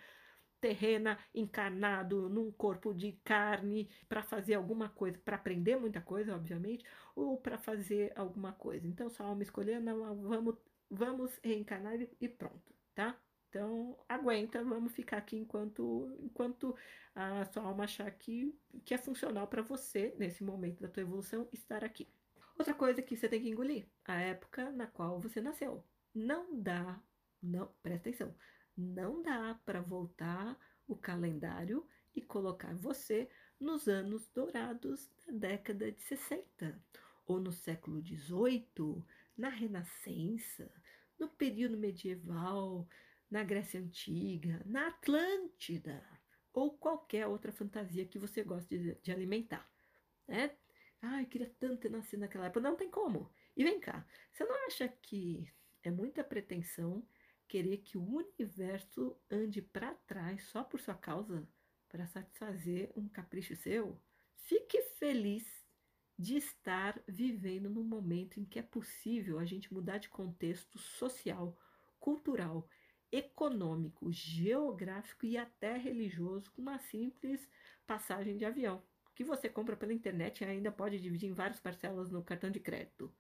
terrena, encarnado num corpo de carne para fazer alguma coisa, para aprender muita coisa, obviamente, ou para fazer alguma coisa. Então, sua alma escolher, não, vamos, vamos reencarnar e pronto, tá? Então, aguenta, vamos ficar aqui enquanto, enquanto a sua alma achar que, que é funcional para você, nesse momento da tua evolução, estar aqui. Outra coisa que você tem que engolir, a época na qual você nasceu. Não dá, não, presta atenção, não dá para voltar o calendário e colocar você nos anos dourados da década de 60, ou no século XVIII, na Renascença, no período medieval, na Grécia Antiga, na Atlântida, ou qualquer outra fantasia que você goste de, de alimentar. Né? Ai, queria tanto ter nascido naquela época. Não tem como. E vem cá, você não acha que é muita pretensão querer que o universo ande para trás só por sua causa para satisfazer um capricho seu? Fique feliz de estar vivendo num momento em que é possível a gente mudar de contexto social, cultural, econômico, geográfico e até religioso com uma simples passagem de avião. que você compra pela internet ainda pode dividir em várias parcelas no cartão de crédito.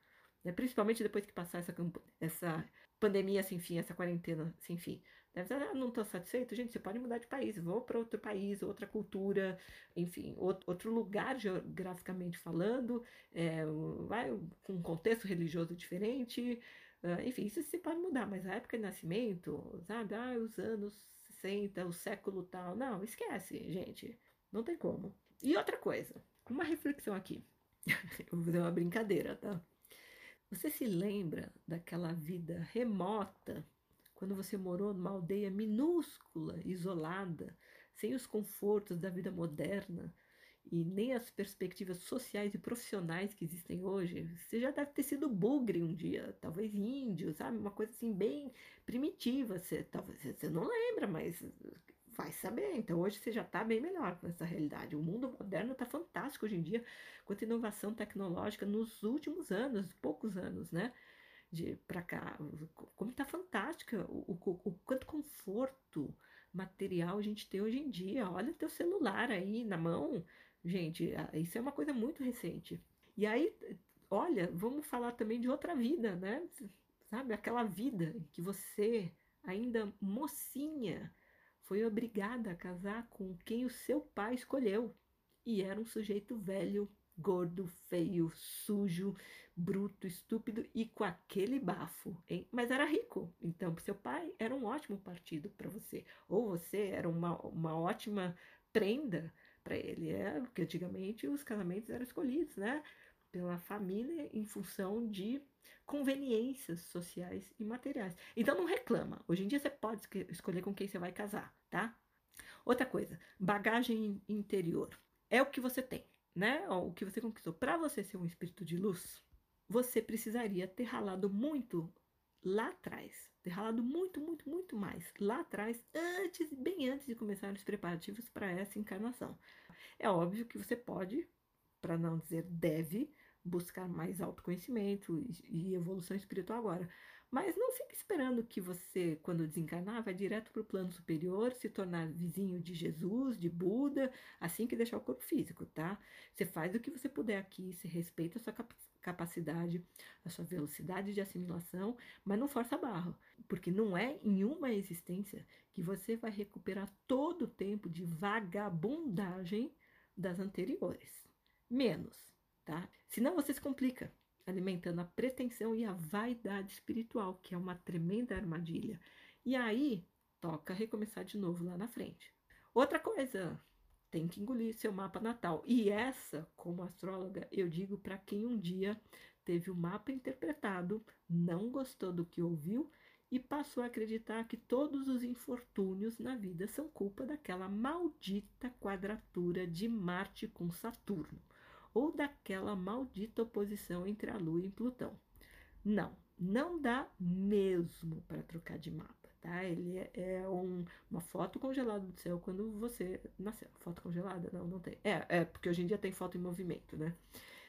Né? Principalmente depois que passar essa, essa pandemia sem fim, essa quarentena sem fim. Deve estar, ah, não estou satisfeito? Gente, você pode mudar de país, vou para outro país, outra cultura, enfim, outro lugar geograficamente falando, é, vai com um contexto religioso diferente, uh, enfim, isso se pode mudar, mas a época de nascimento, sabe, ah, os anos 60, o século tal, não, esquece, gente, não tem como. E outra coisa, uma reflexão aqui, [LAUGHS] eu vou fazer uma brincadeira, tá? Você se lembra daquela vida remota quando você morou numa aldeia minúscula, isolada, sem os confortos da vida moderna e nem as perspectivas sociais e profissionais que existem hoje, você já deve ter sido bugre um dia, talvez índio, sabe? Uma coisa assim bem primitiva. Você, talvez você não lembra, mas vai saber. Então hoje você já está bem melhor com essa realidade. O mundo moderno está fantástico hoje em dia, com a inovação tecnológica nos últimos anos, poucos anos, né? de para cá. Como está fantástica, o, o, o, quanto conforto material a gente tem hoje em dia. Olha teu celular aí na mão. Gente, isso é uma coisa muito recente. E aí, olha, vamos falar também de outra vida, né? Sabe, aquela vida que você, ainda mocinha, foi obrigada a casar com quem o seu pai escolheu. E era um sujeito velho, gordo, feio, sujo, bruto, estúpido e com aquele bafo, hein? Mas era rico, então seu pai era um ótimo partido para você, ou você era uma, uma ótima prenda para ele, é porque antigamente os casamentos eram escolhidos, né? Pela família em função de conveniências sociais e materiais. Então não reclama. Hoje em dia você pode escolher com quem você vai casar, tá? Outra coisa, bagagem interior. É o que você tem, né? O que você conquistou. Para você ser um espírito de luz, você precisaria ter ralado muito lá atrás. Ter ralado muito, muito, muito mais lá atrás, antes, bem antes de começar os preparativos para essa encarnação. É óbvio que você pode, para não dizer deve, buscar mais autoconhecimento e evolução espiritual agora. Mas não fique esperando que você, quando desencarnar, vai direto para o plano superior, se tornar vizinho de Jesus, de Buda, assim que deixar o corpo físico, tá? Você faz o que você puder aqui, se respeita a sua capacidade, a sua velocidade de assimilação, mas não força a barra, porque não é em uma existência que você vai recuperar todo o tempo de vagabundagem das anteriores. Menos, tá? Senão você se complica alimentando a pretensão e a vaidade espiritual, que é uma tremenda armadilha. E aí, toca recomeçar de novo lá na frente. Outra coisa, tem que engolir seu mapa natal. E essa, como astróloga, eu digo para quem um dia teve o mapa interpretado, não gostou do que ouviu e passou a acreditar que todos os infortúnios na vida são culpa daquela maldita quadratura de Marte com Saturno ou daquela maldita oposição entre a Lua e Plutão. Não, não dá mesmo para trocar de mapa, tá? Ele é, é um, uma foto congelada do céu quando você nasceu. Foto congelada? Não, não tem. É, é porque hoje em dia tem foto em movimento, né?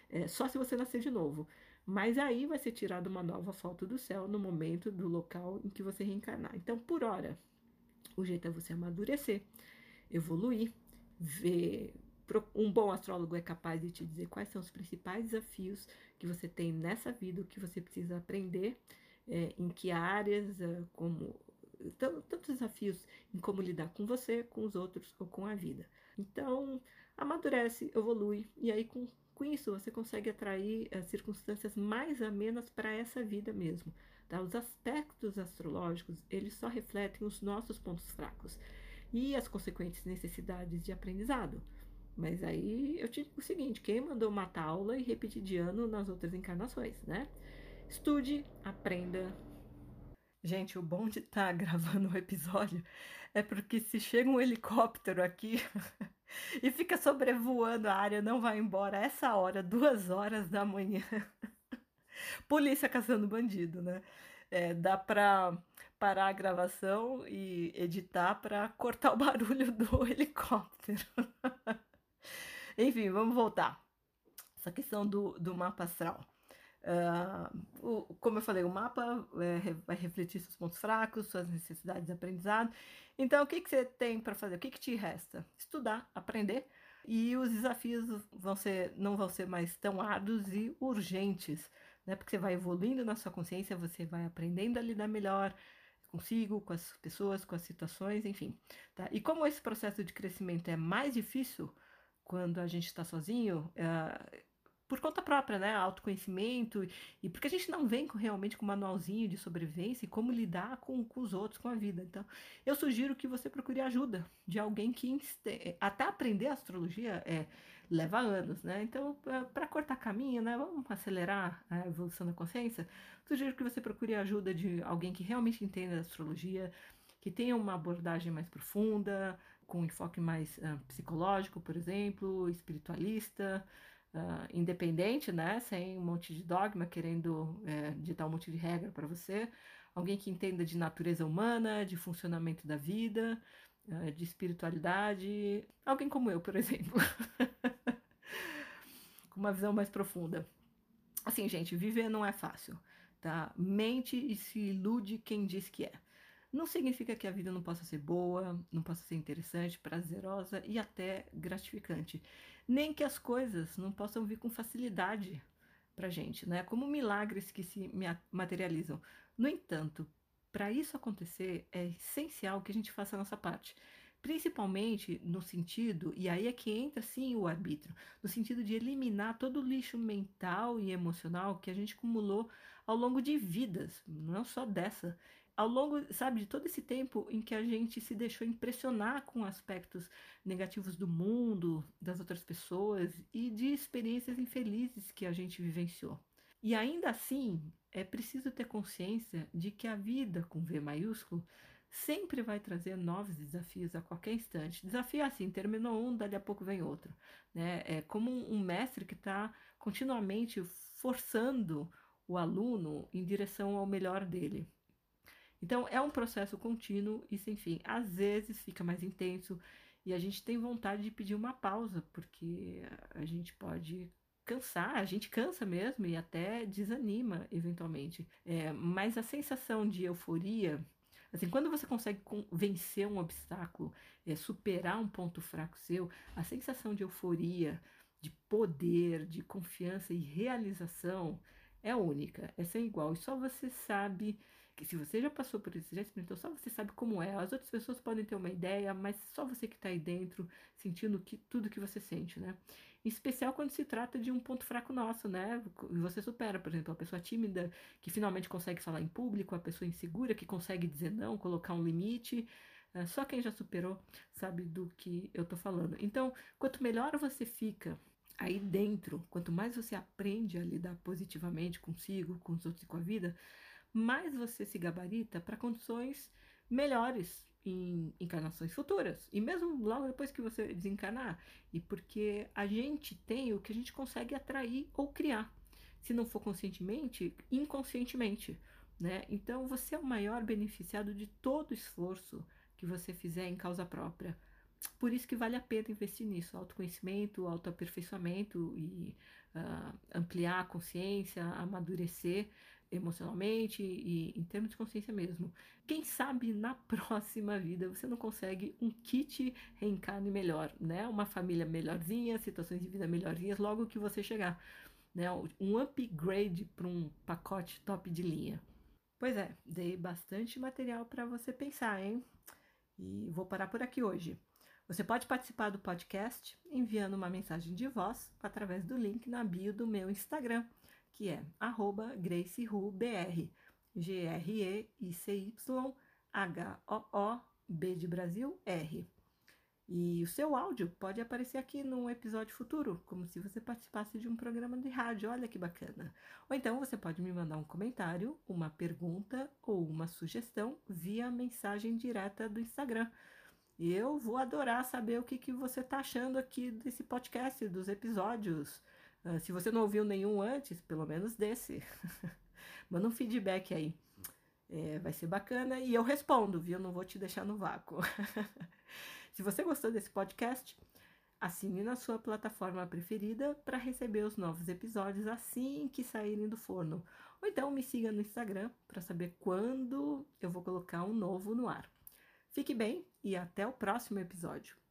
É, só se você nascer de novo. Mas aí vai ser tirada uma nova foto do céu no momento do local em que você reencarnar. Então, por hora, o jeito é você amadurecer, evoluir, ver um bom astrólogo é capaz de te dizer quais são os principais desafios que você tem nessa vida, o que você precisa aprender, é, em que áreas, é, como tantos desafios em como lidar com você, com os outros ou com a vida. Então, amadurece, evolui e aí com, com isso você consegue atrair as circunstâncias mais amenas para essa vida mesmo. Tá? Os aspectos astrológicos eles só refletem os nossos pontos fracos e as consequentes necessidades de aprendizado. Mas aí eu te digo o seguinte: quem mandou matar aula e repetir de ano nas outras encarnações, né? Estude, aprenda. Gente, o bom de estar tá [LAUGHS] gravando o um episódio é porque se chega um helicóptero aqui [LAUGHS] e fica sobrevoando a área, não vai embora essa hora, duas horas da manhã. [LAUGHS] Polícia caçando bandido, né? É, dá pra parar a gravação e editar para cortar o barulho do helicóptero. Enfim, vamos voltar. Essa questão do, do mapa astral. Uh, o, como eu falei, o mapa é, vai refletir seus pontos fracos, suas necessidades de aprendizado. Então, o que, que você tem para fazer? O que, que te resta? Estudar, aprender. e os desafios vão ser, não vão ser mais tão árduos e urgentes, né? Porque você vai evoluindo na sua consciência, você vai aprendendo a lidar melhor consigo, com as pessoas, com as situações, enfim. Tá? E como esse processo de crescimento é mais difícil quando a gente está sozinho, uh, por conta própria, né? Autoconhecimento, e porque a gente não vem com, realmente com um manualzinho de sobrevivência e como lidar com, com os outros, com a vida. Então, eu sugiro que você procure ajuda de alguém que até aprender astrologia é, leva anos, né? Então, para cortar caminho, né? Vamos acelerar a evolução da consciência. Sugiro que você procure ajuda de alguém que realmente entenda astrologia, que tenha uma abordagem mais profunda, com enfoque mais uh, psicológico, por exemplo, espiritualista uh, independente, né? Sem um monte de dogma querendo é, ditar um monte de regra para você. Alguém que entenda de natureza humana, de funcionamento da vida, uh, de espiritualidade. Alguém como eu, por [LAUGHS] exemplo. Com uma visão mais profunda. Assim, gente, viver não é fácil, tá? Mente e se ilude quem diz que é. Não significa que a vida não possa ser boa, não possa ser interessante, prazerosa e até gratificante nem que as coisas não possam vir com facilidade para gente, né? Como milagres que se materializam. No entanto, para isso acontecer, é essencial que a gente faça a nossa parte. Principalmente no sentido, e aí é que entra sim o arbítrio, no sentido de eliminar todo o lixo mental e emocional que a gente acumulou ao longo de vidas, não só dessa, ao longo, sabe, de todo esse tempo em que a gente se deixou impressionar com aspectos negativos do mundo, das outras pessoas e de experiências infelizes que a gente vivenciou. E ainda assim, é preciso ter consciência de que a vida com V maiúsculo sempre vai trazer novos desafios a qualquer instante. Desafio é assim, terminou um, dali a pouco vem outro. Né? É como um mestre que está continuamente forçando o aluno em direção ao melhor dele. Então é um processo contínuo e sem fim. Às vezes fica mais intenso e a gente tem vontade de pedir uma pausa, porque a gente pode cansar, a gente cansa mesmo e até desanima eventualmente. É, mas a sensação de euforia, assim, quando você consegue vencer um obstáculo, é, superar um ponto fraco seu, a sensação de euforia, de poder, de confiança e realização é única, é sem igual. E só você sabe que se você já passou por isso, já experimentou, só você sabe como é. As outras pessoas podem ter uma ideia, mas só você que está aí dentro, sentindo que, tudo que você sente, né? Em especial quando se trata de um ponto fraco nosso, né? Você supera, por exemplo, a pessoa tímida que finalmente consegue falar em público, a pessoa insegura que consegue dizer não, colocar um limite. É, só quem já superou sabe do que eu tô falando. Então, quanto melhor você fica aí dentro, quanto mais você aprende a lidar positivamente consigo, com os outros e com a vida, mais você se gabarita para condições melhores em encarnações futuras. E mesmo logo depois que você desencarnar. E porque a gente tem o que a gente consegue atrair ou criar. Se não for conscientemente, inconscientemente. Né? Então você é o maior beneficiado de todo esforço que você fizer em causa própria. Por isso que vale a pena investir nisso, autoconhecimento, autoaperfeiçoamento e uh, ampliar a consciência, amadurecer, emocionalmente e em termos de consciência mesmo. Quem sabe na [LAUGHS] próxima vida você não consegue um kit reencarne melhor, né? Uma família melhorzinha, situações de vida melhorzinhas logo que você chegar, né? Um upgrade para um pacote top de linha. Pois é, dei bastante material para você pensar, hein? E vou parar por aqui hoje. Você pode participar do podcast enviando uma mensagem de voz através do link na bio do meu Instagram que é arroba G-R-E-I-C-Y-H-O-O-B de Brasil, R. E o seu áudio pode aparecer aqui num episódio futuro, como se você participasse de um programa de rádio. Olha que bacana. Ou então você pode me mandar um comentário, uma pergunta ou uma sugestão via mensagem direta do Instagram. Eu vou adorar saber o que, que você está achando aqui desse podcast, dos episódios. Uh, se você não ouviu nenhum antes, pelo menos desse. [LAUGHS] Manda um feedback aí. É, vai ser bacana e eu respondo, viu? Não vou te deixar no vácuo. [LAUGHS] se você gostou desse podcast, assine na sua plataforma preferida para receber os novos episódios assim que saírem do forno. Ou então me siga no Instagram para saber quando eu vou colocar um novo no ar. Fique bem e até o próximo episódio.